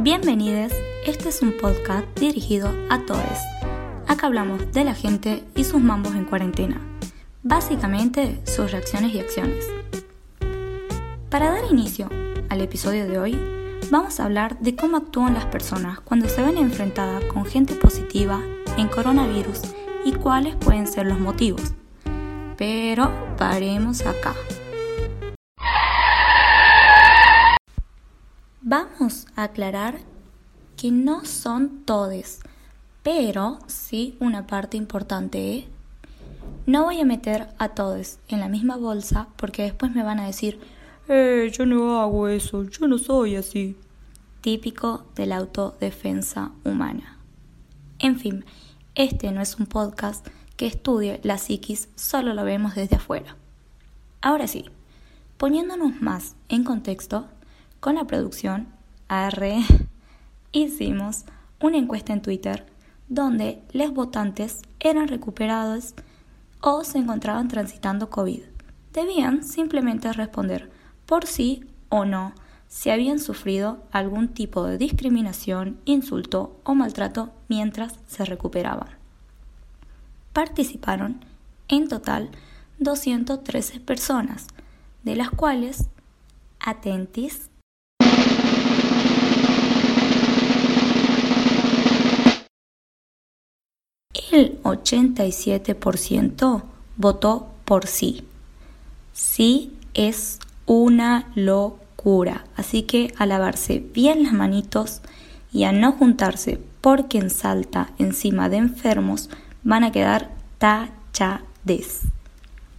Bienvenidos, este es un podcast dirigido a todos. Acá hablamos de la gente y sus mambos en cuarentena, básicamente sus reacciones y acciones. Para dar inicio al episodio de hoy, vamos a hablar de cómo actúan las personas cuando se ven enfrentadas con gente positiva en coronavirus y cuáles pueden ser los motivos. Pero paremos acá. Vamos a aclarar que no son todes, pero sí una parte importante. ¿eh? No voy a meter a todos en la misma bolsa porque después me van a decir, eh, yo no hago eso, yo no soy así. Típico de la autodefensa humana. En fin, este no es un podcast que estudie la psiquis, solo lo vemos desde afuera. Ahora sí, poniéndonos más en contexto, con la producción ARE hicimos una encuesta en Twitter donde los votantes eran recuperados o se encontraban transitando COVID. Debían simplemente responder por sí o no si habían sufrido algún tipo de discriminación, insulto o maltrato mientras se recuperaban. Participaron en total 213 personas, de las cuales, atentis, el 87% votó por sí. Sí es una locura. Así que a lavarse bien las manitos y a no juntarse por quien salta encima de enfermos van a quedar tachades.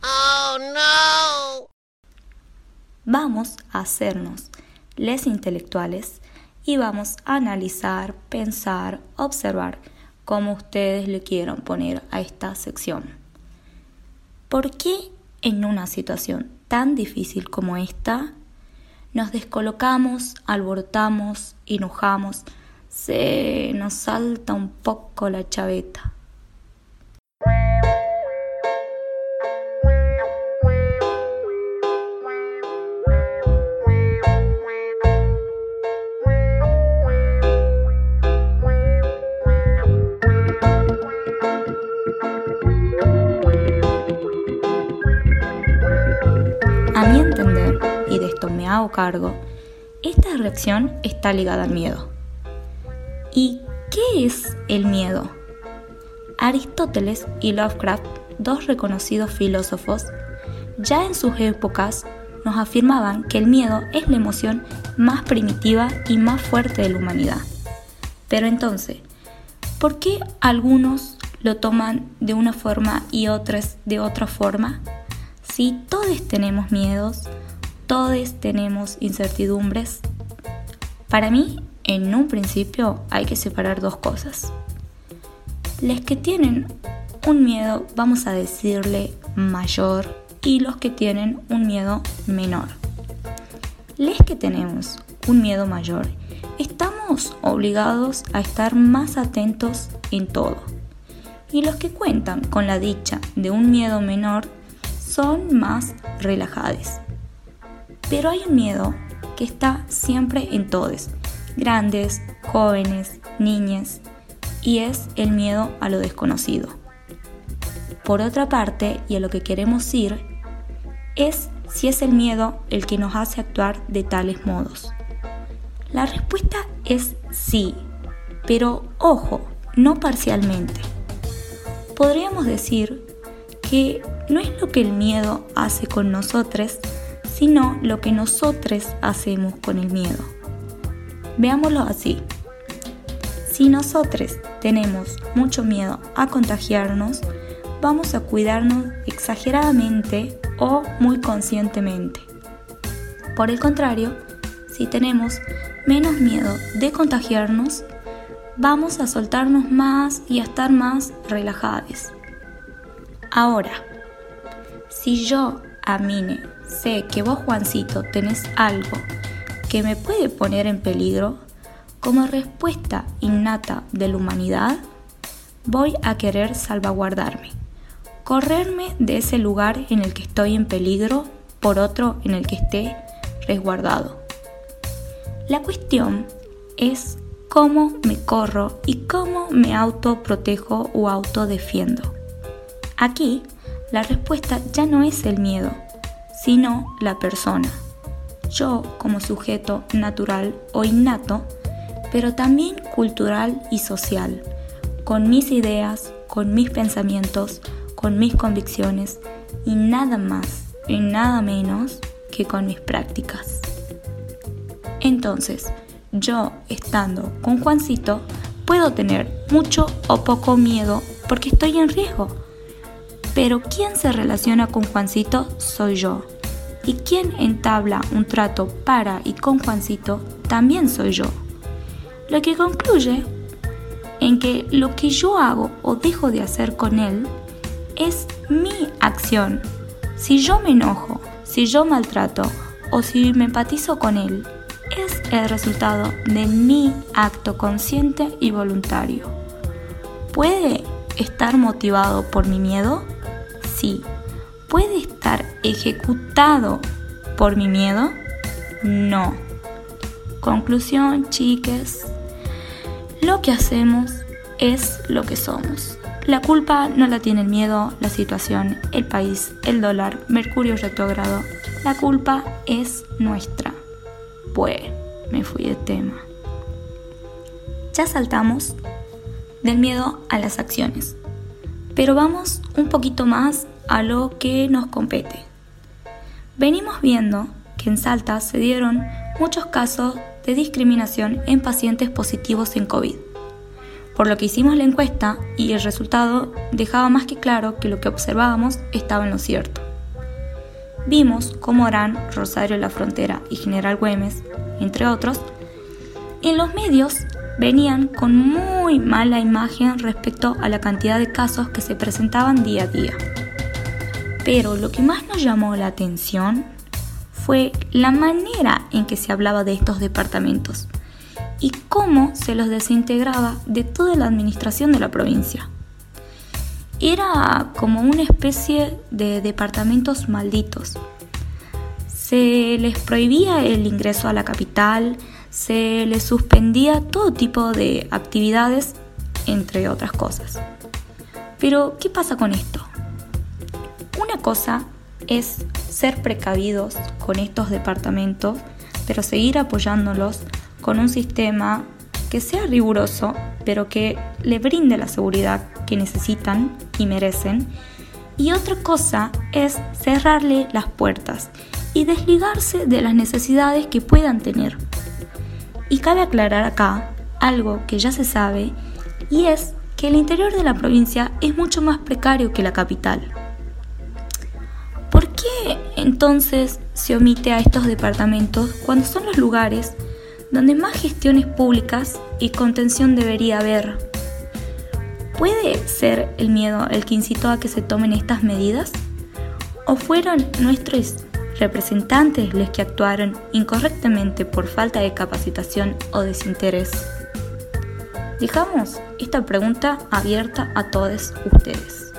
Oh no. Vamos a hacernos les intelectuales y vamos a analizar, pensar, observar como ustedes le quieran poner a esta sección. ¿Por qué en una situación tan difícil como esta nos descolocamos, alborotamos, enojamos, se nos salta un poco la chaveta? Hago cargo, esta reacción está ligada al miedo. ¿Y qué es el miedo? Aristóteles y Lovecraft, dos reconocidos filósofos, ya en sus épocas nos afirmaban que el miedo es la emoción más primitiva y más fuerte de la humanidad. Pero entonces, ¿por qué algunos lo toman de una forma y otros de otra forma? Si todos tenemos miedos, todos tenemos incertidumbres, para mí, en un principio, hay que separar dos cosas. Los que tienen un miedo, vamos a decirle mayor, y los que tienen un miedo menor. Los que tenemos un miedo mayor, estamos obligados a estar más atentos en todo. Y los que cuentan con la dicha de un miedo menor son más relajados. Pero hay un miedo que está siempre en todos, grandes, jóvenes, niñas, y es el miedo a lo desconocido. Por otra parte, y a lo que queremos ir, es si es el miedo el que nos hace actuar de tales modos. La respuesta es sí, pero ojo, no parcialmente. Podríamos decir que no es lo que el miedo hace con nosotros, sino lo que nosotros hacemos con el miedo. Veámoslo así. Si nosotros tenemos mucho miedo a contagiarnos, vamos a cuidarnos exageradamente o muy conscientemente. Por el contrario, si tenemos menos miedo de contagiarnos, vamos a soltarnos más y a estar más relajados. Ahora, si yo, Amine, sé que vos, Juancito, tenés algo que me puede poner en peligro, como respuesta innata de la humanidad, voy a querer salvaguardarme, correrme de ese lugar en el que estoy en peligro por otro en el que esté resguardado. La cuestión es cómo me corro y cómo me autoprotejo o autodefiendo. Aquí, la respuesta ya no es el miedo, sino la persona. Yo como sujeto natural o innato, pero también cultural y social, con mis ideas, con mis pensamientos, con mis convicciones y nada más y nada menos que con mis prácticas. Entonces, yo estando con Juancito, puedo tener mucho o poco miedo porque estoy en riesgo. Pero quien se relaciona con Juancito soy yo. Y quien entabla un trato para y con Juancito también soy yo. Lo que concluye en que lo que yo hago o dejo de hacer con él es mi acción. Si yo me enojo, si yo maltrato o si me empatizo con él, es el resultado de mi acto consciente y voluntario. ¿Puede estar motivado por mi miedo? Sí. ¿Puede estar ejecutado por mi miedo? No. Conclusión, chiques. Lo que hacemos es lo que somos. La culpa no la tiene el miedo, la situación, el país, el dólar, Mercurio retrógrado. La culpa es nuestra. Pues me fui de tema. Ya saltamos del miedo a las acciones, pero vamos un poquito más a lo que nos compete. Venimos viendo que en Salta se dieron muchos casos de discriminación en pacientes positivos en COVID, por lo que hicimos la encuesta y el resultado dejaba más que claro que lo que observábamos estaba en lo cierto. Vimos cómo Orán, Rosario La Frontera y General Güemes, entre otros, en los medios venían con muy mala imagen respecto a la cantidad de casos que se presentaban día a día. Pero lo que más nos llamó la atención fue la manera en que se hablaba de estos departamentos y cómo se los desintegraba de toda la administración de la provincia. Era como una especie de departamentos malditos. Se les prohibía el ingreso a la capital, se les suspendía todo tipo de actividades, entre otras cosas. Pero, ¿qué pasa con esto? Una cosa es ser precavidos con estos departamentos, pero seguir apoyándolos con un sistema que sea riguroso, pero que le brinde la seguridad que necesitan y merecen. Y otra cosa es cerrarle las puertas y desligarse de las necesidades que puedan tener. Y cabe aclarar acá algo que ya se sabe y es que el interior de la provincia es mucho más precario que la capital. ¿Por qué entonces se omite a estos departamentos cuando son los lugares donde más gestiones públicas y contención debería haber. ¿Puede ser el miedo el que incitó a que se tomen estas medidas? ¿O fueron nuestros representantes los que actuaron incorrectamente por falta de capacitación o desinterés? Dejamos esta pregunta abierta a todos ustedes.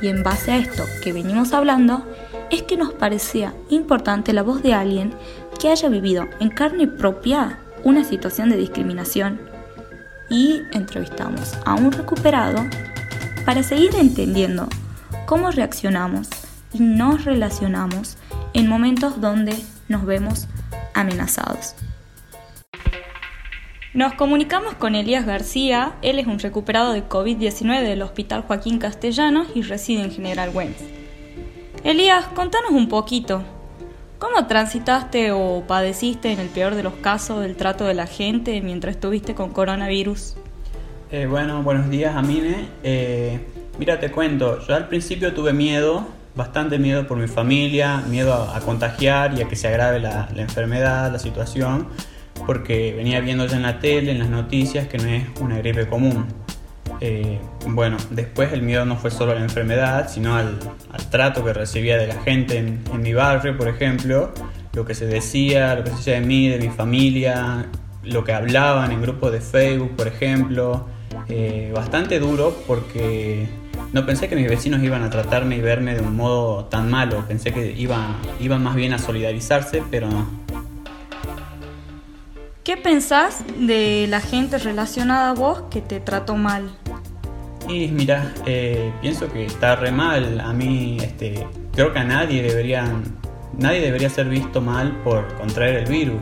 Y en base a esto que venimos hablando, es que nos parecía importante la voz de alguien que haya vivido en carne propia una situación de discriminación y entrevistamos a un recuperado para seguir entendiendo cómo reaccionamos y nos relacionamos en momentos donde nos vemos amenazados. Nos comunicamos con Elías García, él es un recuperado de COVID-19 del Hospital Joaquín Castellanos y reside en General Güemes. Elías, contanos un poquito, ¿Cómo transitaste o padeciste en el peor de los casos del trato de la gente mientras estuviste con coronavirus? Eh, bueno, buenos días, Amine. Eh, mira, te cuento, yo al principio tuve miedo, bastante miedo por mi familia, miedo a, contagiar y a que se agrave la, la, enfermedad, la situación, porque venía viendo ya en la tele, en las noticias, que no es una gripe común. Eh, bueno, después el miedo no fue solo a la enfermedad, sino al, trato que recibía de la gente en, mi barrio, por ejemplo, lo que se decía, lo que se decía de mí, de mi familia, lo que hablaban en grupos de Facebook, por ejemplo. Eh, bastante duro porque no pensé que mis vecinos iban a tratarme y verme de un modo tan malo, pensé que iban, iban más bien a solidarizarse, pero no. ¿Qué pensás de la gente relacionada a vos que te trató mal? Y mira, eh, pienso que está re mal. A mí, este, creo que a nadie deberían, nadie debería ser visto mal por contraer el virus,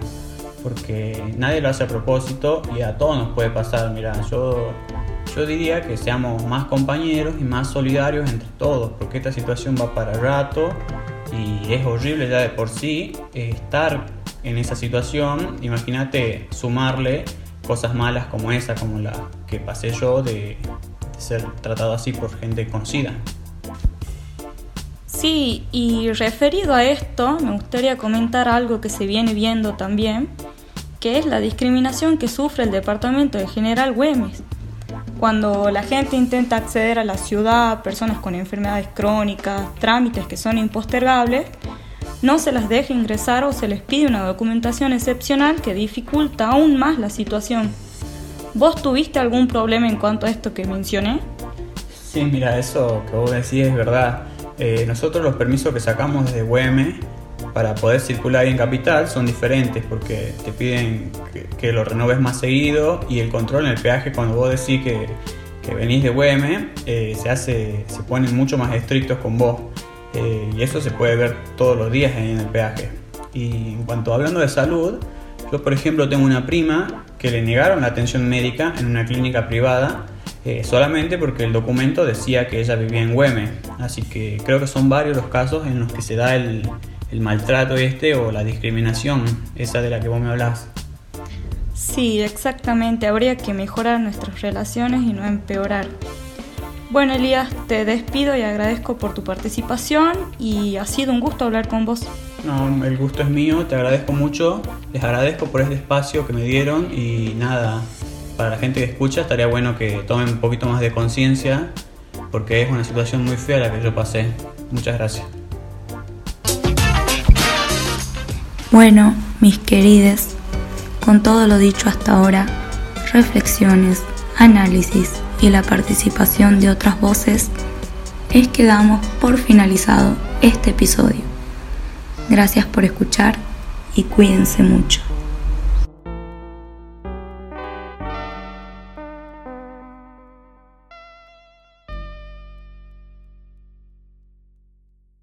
porque nadie lo hace a propósito y a todos nos puede pasar. Mira, yo, yo diría que seamos más compañeros y más solidarios entre todos, porque esta situación va para rato y es horrible ya de por sí estar en esa situación. Imagínate sumarle cosas malas como esa, como la que pasé yo de ser tratado así por gente conocida. Sí, y referido a esto, me gustaría comentar algo que se viene viendo también, que es la discriminación que sufre el departamento de General Güemes. Cuando la gente intenta acceder a la ciudad, personas con enfermedades crónicas, trámites que son impostergables, no se las deja ingresar o se les pide una documentación excepcional que dificulta aún más la situación. ¿Vos tuviste algún problema en cuanto a esto que mencioné? Sí, mira, eso que vos decís es verdad. Eh, nosotros los permisos que sacamos desde UEM para poder circular en capital son diferentes porque te piden que, lo renoves más seguido y el control en el peaje cuando vos decís que, venís de UEM eh, se hace, se ponen mucho más estrictos con vos eh, y eso se puede ver todos los días en el peaje. Y en cuanto hablando de salud, yo, por ejemplo, tengo una prima que le negaron la atención médica en una clínica privada eh, solamente porque el documento decía que ella vivía en Güeme. Así que creo que son varios los casos en los que se da el, el maltrato este o la discriminación, esa de la que vos me hablas. Sí, exactamente. Habría que mejorar nuestras relaciones y no empeorar. Bueno, Elías, te despido y agradezco por tu participación y ha sido un gusto hablar con vos. No, el gusto es mío, te agradezco mucho, les agradezco por este espacio que me dieron y nada, para la gente que escucha estaría bueno que tomen un poquito más de conciencia porque es una situación muy fea la que yo pasé. Muchas gracias. Bueno, mis queridos, con todo lo dicho hasta ahora, reflexiones, análisis y la participación de otras voces, es que damos por finalizado este episodio. Gracias por escuchar y cuídense mucho.